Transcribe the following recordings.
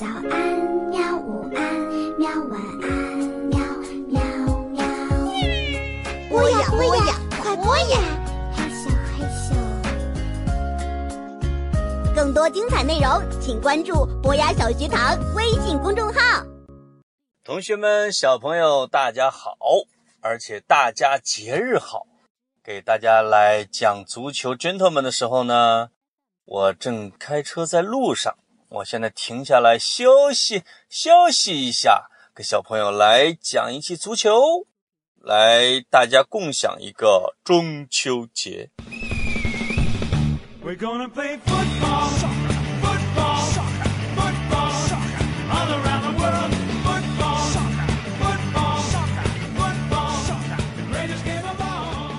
早安，喵！午安，喵！晚安，喵喵喵。播呀播呀，快播呀！害羞害羞。更多精彩内容，请关注博雅小学堂微信公众号。同学们，小朋友，大家好，而且大家节日好。给大家来讲足球 gentleman 的时候呢，我正开车在路上，我现在停下来休息休息一下，给小朋友来讲一期足球，来大家共享一个中秋节。We're gonna play football, football, football, all around the world. Football, football, football, the greatest game of all.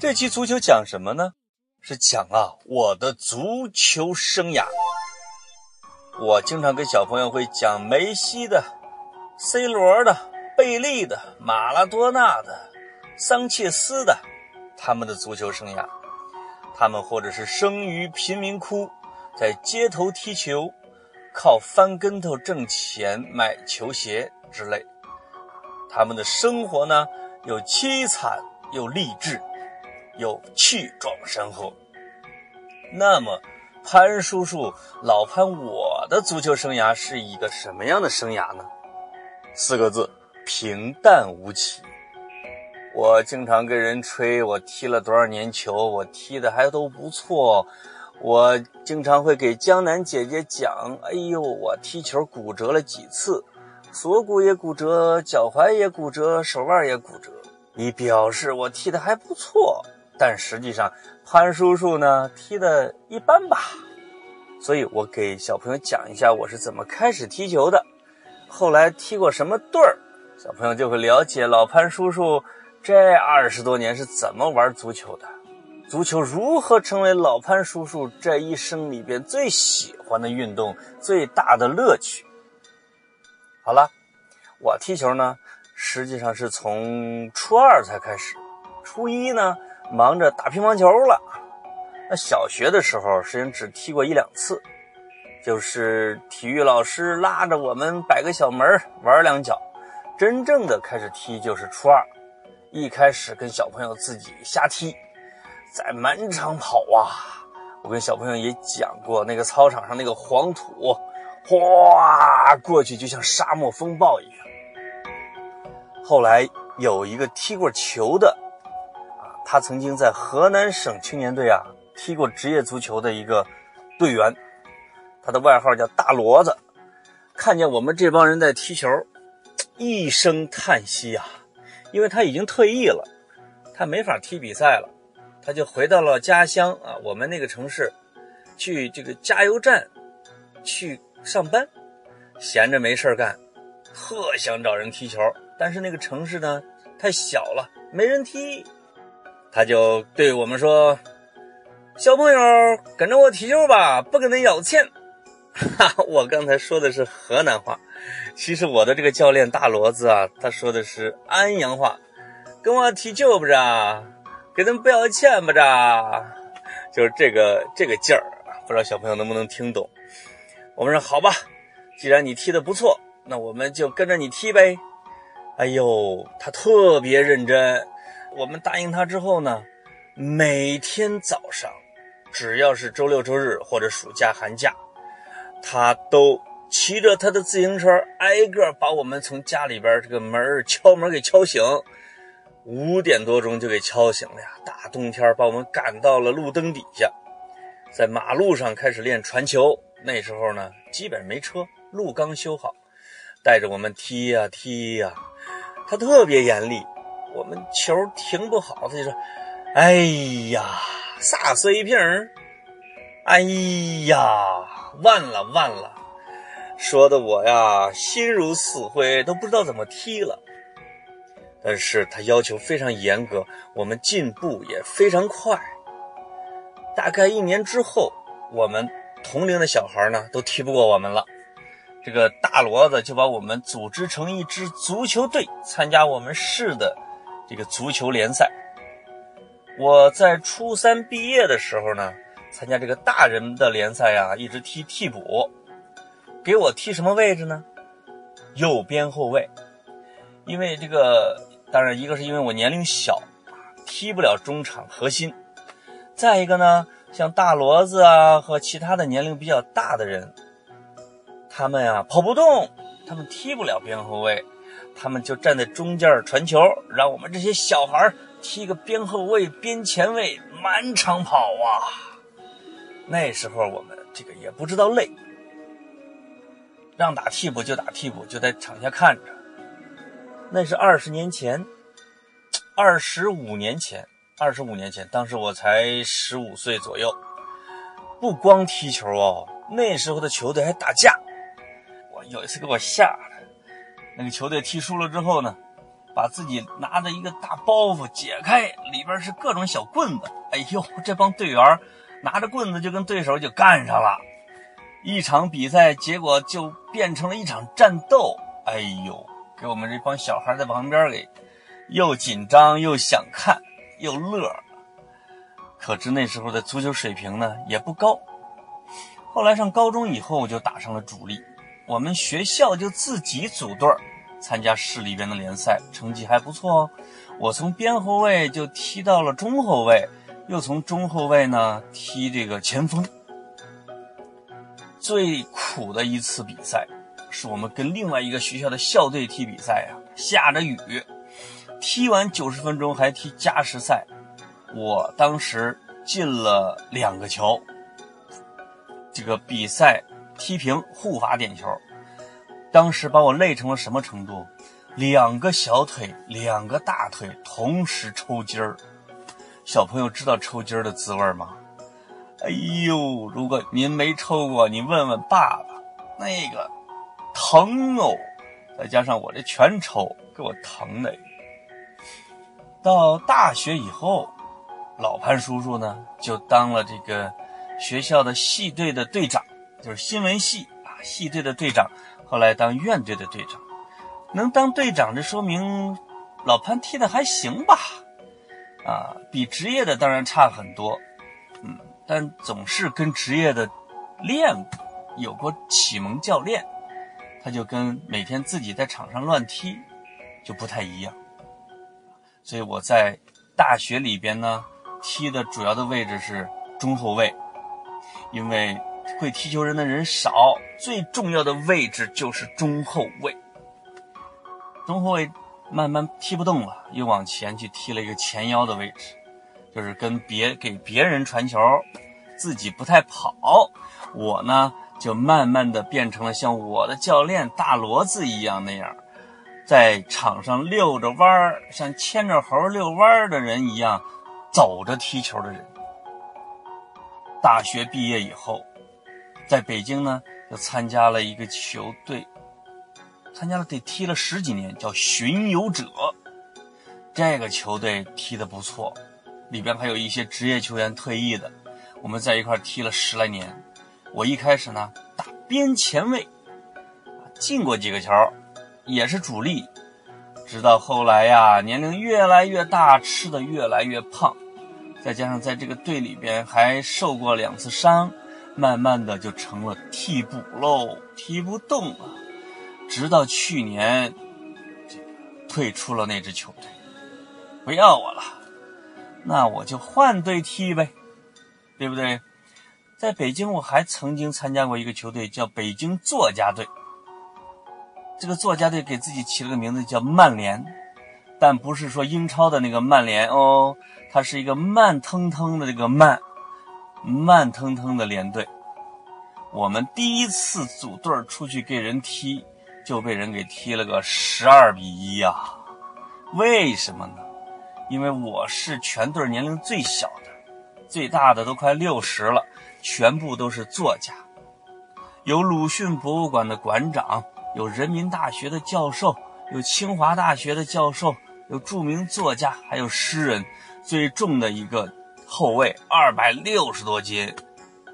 这期足球讲什么呢？是讲啊我的足球生涯。我经常跟小朋友会讲梅西的、C 罗的、贝利的、马拉多纳的、桑切斯的他们的足球生涯。他们或者是生于贫民窟，在街头踢球，靠翻跟头挣钱买球鞋之类。他们的生活呢，又凄惨又励志。又气壮山河。那么，潘叔叔，老潘，我的足球生涯是一个什么样的生涯呢？四个字：平淡无奇。我经常跟人吹我踢了多少年球，我踢的还都不错。我经常会给江南姐姐讲：“哎呦，我踢球骨折了几次，锁骨也骨折，脚踝也骨折，手腕也骨折。”以表示我踢的还不错。但实际上，潘叔叔呢踢的一般吧，所以我给小朋友讲一下我是怎么开始踢球的，后来踢过什么队儿，小朋友就会了解老潘叔叔这二十多年是怎么玩足球的，足球如何成为老潘叔叔这一生里边最喜欢的运动，最大的乐趣。好了，我踢球呢，实际上是从初二才开始，初一呢。忙着打乒乓球了。那小学的时候，实际上只踢过一两次，就是体育老师拉着我们摆个小门玩两脚。真正的开始踢就是初二，一开始跟小朋友自己瞎踢，在满场跑啊。我跟小朋友也讲过，那个操场上那个黄土，哗过去就像沙漠风暴一样。后来有一个踢过球的。他曾经在河南省青年队啊踢过职业足球的一个队员，他的外号叫大骡子。看见我们这帮人在踢球，一声叹息啊，因为他已经退役了，他没法踢比赛了，他就回到了家乡啊，我们那个城市，去这个加油站去上班，闲着没事干，特想找人踢球，但是那个城市呢太小了，没人踢。他就对我们说：“小朋友，跟着我踢球吧，不跟他要钱。”哈，我刚才说的是河南话，其实我的这个教练大骡子啊，他说的是安阳话，跟我踢球不着，给他们不要钱不着，就是这个这个劲儿，不知道小朋友能不能听懂？我们说好吧，既然你踢得不错，那我们就跟着你踢呗。哎呦，他特别认真。我们答应他之后呢，每天早上，只要是周六周日或者暑假寒假，他都骑着他的自行车，挨个把我们从家里边这个门敲门给敲醒。五点多钟就给敲醒了呀！大冬天把我们赶到了路灯底下，在马路上开始练传球。那时候呢，基本没车，路刚修好，带着我们踢呀踢呀，他特别严厉。我们球停不好，他就说：“哎呀，啥水平？哎呀，完了完了！”说的我呀心如死灰，都不知道怎么踢了。但是他要求非常严格，我们进步也非常快。大概一年之后，我们同龄的小孩呢都踢不过我们了。这个大骡子就把我们组织成一支足球队，参加我们市的。这个足球联赛，我在初三毕业的时候呢，参加这个大人的联赛呀，一直踢替补，给我踢什么位置呢？右边后卫，因为这个，当然一个是因为我年龄小，踢不了中场核心，再一个呢，像大骡子啊和其他的年龄比较大的人，他们呀跑不动，他们踢不了边后卫，他们就站在中间传球，让我们这些小孩踢个边后卫、边前卫，满场跑啊。那时候我们这个也不知道累，让打替补就打替补，就在场下看着。那是二十年前，二十五年前，二十五年前，当时我才十五岁左右。不光踢球哦，那时候的球队还打架。我有一次给我吓的，那个球队踢输了之后呢，把自己拿着一个大包袱解开，里边是各种小棍子。哎呦，这帮队员拿着棍子就跟对手就干上了，一场比赛结果就变成了一场战斗。哎呦，给我们这帮小孩在旁边给又紧张又想看又乐。可知那时候的足球水平呢也不高。后来上高中以后就打上了主力，我们学校就自己组队参加市里边的联赛，成绩还不错哦。我从边后卫就踢到了中后卫。又从中后卫呢踢这个前锋。最苦的一次比赛，是我们跟另外一个学校的校队踢比赛呀，下着雨，踢完九十分钟还踢加时赛，我当时进了两个球，这个比赛踢平互罚点球，当时把我累成了什么程度？两个小腿，两个大腿同时抽筋儿。小朋友知道抽筋儿的滋味吗？哎呦，如果您没抽过，你问问爸爸，那个疼哦！再加上我这全抽，给我疼的。到大学以后，老潘叔叔呢就当了这个学校的系队的队长，就是新闻系啊系队的队长。后来当院队的队长，能当队长，这说明老潘踢的还行吧？啊，比职业的当然差很多，嗯，但总是跟职业的练，有过启蒙教练，他就跟每天自己在场上乱踢就不太一样。所以我在大学里边呢，踢的主要的位置是中后卫，因为会踢球人的人少，最重要的位置就是中后卫。中后卫。慢慢踢不动了，又往前去踢了一个前腰的位置，就是跟别给别人传球，自己不太跑。我呢，就慢慢的变成了像我的教练大骡子一样那样，在场上溜着弯儿，像牵着猴遛弯儿的人一样，走着踢球的人。大学毕业以后，在北京呢，就参加了一个球队。参加了得踢了十几年，叫巡游者。这个球队踢得不错，里边还有一些职业球员退役的。我们在一块踢了十来年。我一开始呢打边前卫，进过几个球，也是主力。直到后来呀，年龄越来越大，吃的越来越胖，再加上在这个队里边还受过两次伤，慢慢的就成了替补喽，踢不动了。直到去年，退出了那支球队，不要我了，那我就换队踢呗，对不对？在北京，我还曾经参加过一个球队，叫北京作家队。这个作家队给自己起了个名字叫曼联，但不是说英超的那个曼联哦，它是一个慢腾腾的这个慢，慢腾腾的连队。我们第一次组队出去给人踢。就被人给踢了个十二比一呀！为什么呢？因为我是全队年龄最小的，最大的都快六十了，全部都是作家，有鲁迅博物馆的馆长，有人民大学的教授，有清华大学的教授，有著名作家，还有诗人。最重的一个后卫，二百六十多斤，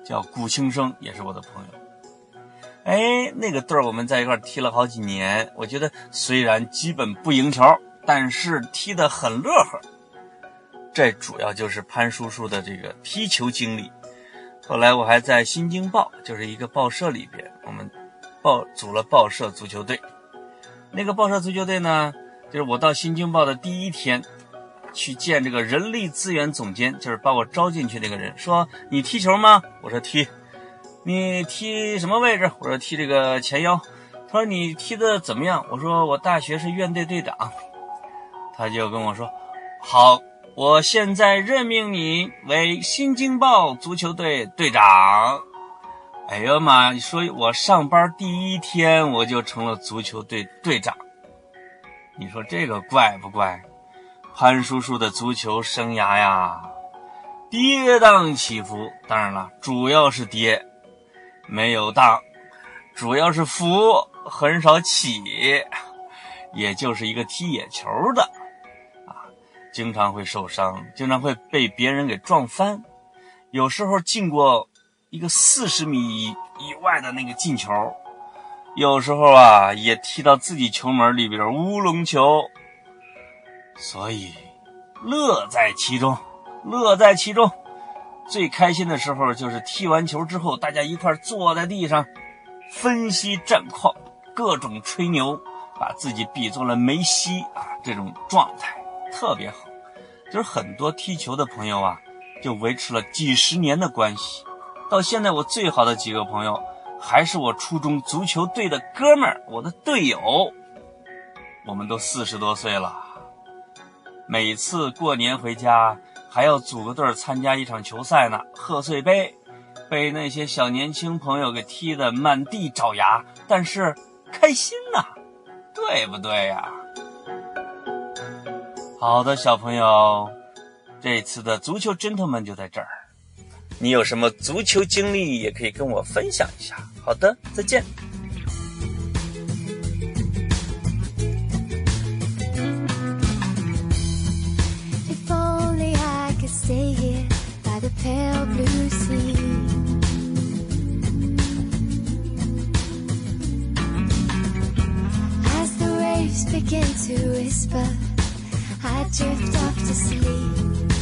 叫古青生，也是我的朋友。哎，那个队儿我们在一块踢了好几年，我觉得虽然基本不赢球，但是踢得很乐呵。这主要就是潘叔叔的这个踢球经历。后来我还在《新京报》，就是一个报社里边，我们报组了报社足球队。那个报社足球队呢，就是我到《新京报》的第一天，去见这个人力资源总监，就是把我招进去那个人，说：“你踢球吗？”我说：“踢。”你踢什么位置？我说踢这个前腰。他说你踢的怎么样？我说我大学是院队队长。他就跟我说：“好，我现在任命你为新京报足球队队长。”哎呀妈！你说我上班第一天我就成了足球队队长，你说这个怪不怪？潘叔叔的足球生涯呀，跌宕起伏。当然了，主要是跌。没有荡，主要是伏，很少起，也就是一个踢野球的，啊，经常会受伤，经常会被别人给撞翻，有时候进过一个四十米以以外的那个进球，有时候啊也踢到自己球门里边乌龙球，所以乐在其中，乐在其中。最开心的时候就是踢完球之后，大家一块坐在地上，分析战况，各种吹牛，把自己比作了梅西啊，这种状态特别好。就是很多踢球的朋友啊，就维持了几十年的关系。到现在，我最好的几个朋友，还是我初中足球队的哥们儿，我的队友。我们都四十多岁了，每次过年回家。还要组个队参加一场球赛呢，贺岁杯，被那些小年轻朋友给踢得满地找牙，但是开心呐，对不对呀？好的，小朋友，这次的足球 gentleman 就在这儿，你有什么足球经历也可以跟我分享一下。好的，再见。Waves begin to whisper, I drift off to sleep.